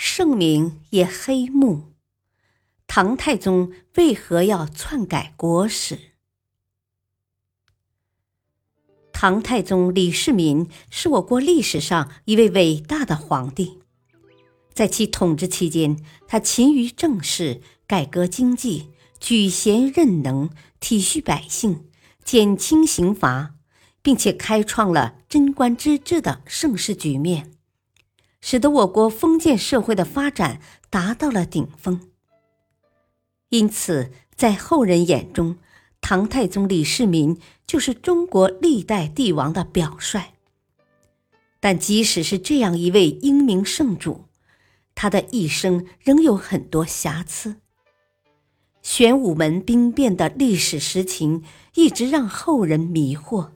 圣明也黑幕，唐太宗为何要篡改国史？唐太宗李世民是我国历史上一位伟大的皇帝，在其统治期间，他勤于政事，改革经济，举贤任能，体恤百姓，减轻刑罚，并且开创了贞观之治的盛世局面。使得我国封建社会的发展达到了顶峰。因此，在后人眼中，唐太宗李世民就是中国历代帝王的表率。但即使是这样一位英明圣主，他的一生仍有很多瑕疵。玄武门兵变的历史实情一直让后人迷惑。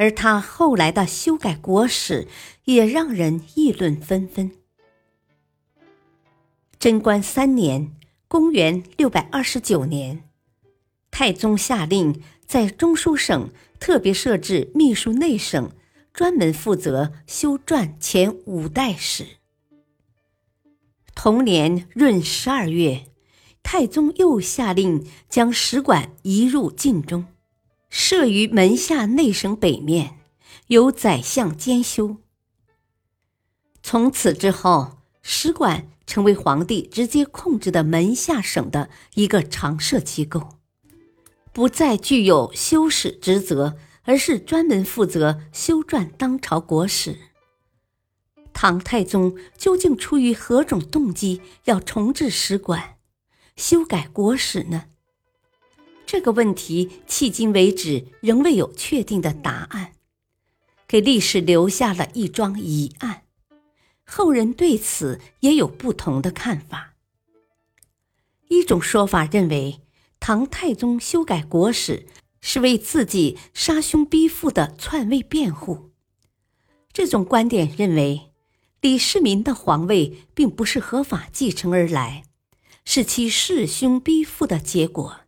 而他后来的修改国史，也让人议论纷纷。贞观三年（公元六百二十九年），太宗下令在中书省特别设置秘书内省，专门负责修撰前五代史。同年闰十二月，太宗又下令将史馆移入禁中。设于门下内省北面，由宰相兼修。从此之后，使馆成为皇帝直接控制的门下省的一个常设机构，不再具有修史职责，而是专门负责修撰当朝国史。唐太宗究竟出于何种动机要重置史馆、修改国史呢？这个问题迄今为止仍未有确定的答案，给历史留下了一桩疑案。后人对此也有不同的看法。一种说法认为，唐太宗修改国史是为自己杀兄逼父的篡位辩护。这种观点认为，李世民的皇位并不是合法继承而来，是其弑兄逼父的结果。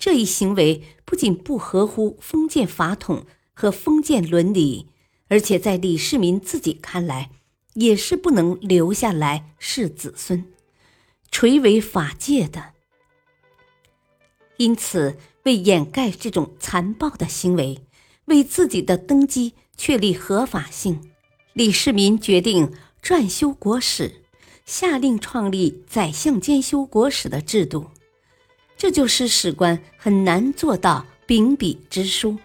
这一行为不仅不合乎封建法统和封建伦理，而且在李世民自己看来，也是不能留下来世子孙，垂为法戒的。因此，为掩盖这种残暴的行为，为自己的登基确立合法性，李世民决定撰修国史，下令创立宰相监修国史的制度。这就使史官很难做到秉笔直书，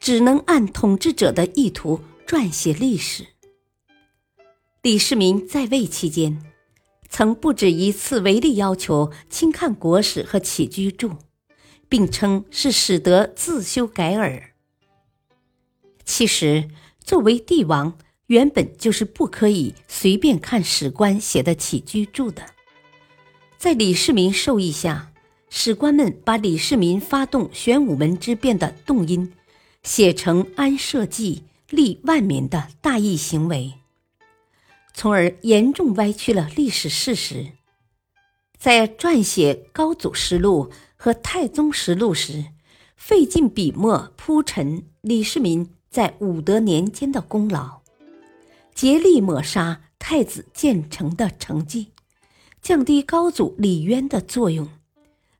只能按统治者的意图撰写历史。李世民在位期间，曾不止一次违例要求轻看国史和起居注，并称是使得自修改耳。其实，作为帝王，原本就是不可以随便看史官写的起居注的。在李世民授意下。史官们把李世民发动玄武门之变的动因写成安社稷、利万民的大义行为，从而严重歪曲了历史事实。在撰写高祖实录和太宗实录时，费尽笔墨铺陈李世民在武德年间的功劳，竭力抹杀太子建成的成绩，降低高祖李渊的作用。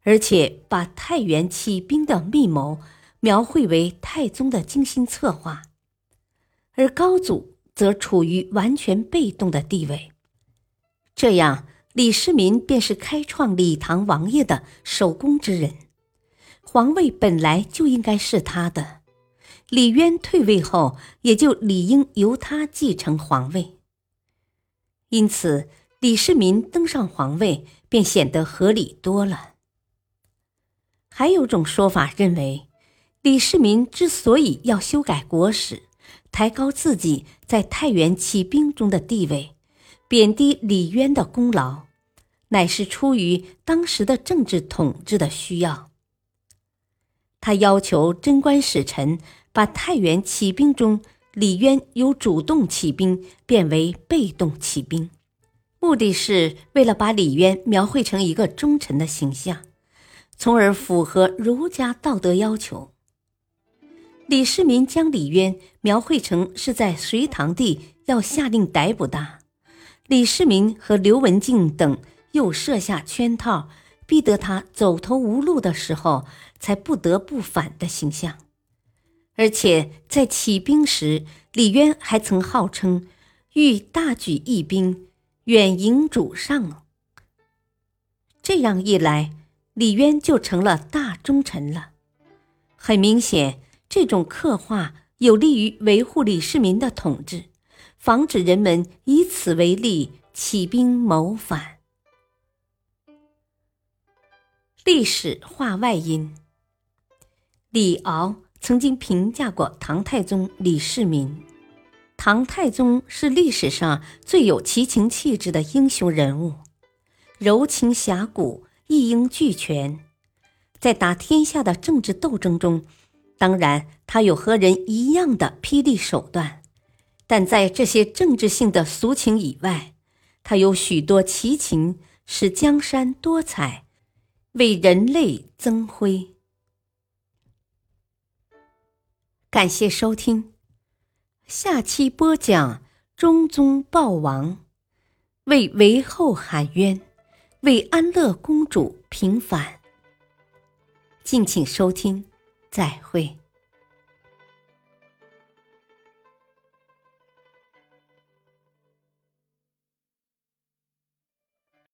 而且把太原起兵的密谋描绘为太宗的精心策划，而高祖则处于完全被动的地位。这样，李世民便是开创李唐王业的首功之人，皇位本来就应该是他的。李渊退位后，也就理应由他继承皇位。因此，李世民登上皇位便显得合理多了。还有种说法认为，李世民之所以要修改国史，抬高自己在太原起兵中的地位，贬低李渊的功劳，乃是出于当时的政治统治的需要。他要求贞观使臣把太原起兵中李渊由主动起兵变为被动起兵，目的是为了把李渊描绘成一个忠臣的形象，从而符合儒家道德要求。李世民将李渊描绘成是在隋唐帝要下令逮捕他，李世民和刘文静等又设下圈套。逼得他走投无路的时候，才不得不反的形象。而且在起兵时，李渊还曾号称欲大举义兵，远迎主上。这样一来，李渊就成了大忠臣了。很明显，这种刻画有利于维护李世民的统治，防止人们以此为例起兵谋反。历史话外音：李敖曾经评价过唐太宗李世民。唐太宗是历史上最有奇情气质的英雄人物，柔情侠骨，一应俱全。在打天下的政治斗争中，当然他有和人一样的霹雳手段，但在这些政治性的俗情以外，他有许多奇情，使江山多彩。为人类增辉。感谢收听，下期播讲中宗暴亡，为韦后喊冤，为安乐公主平反。敬请收听，再会。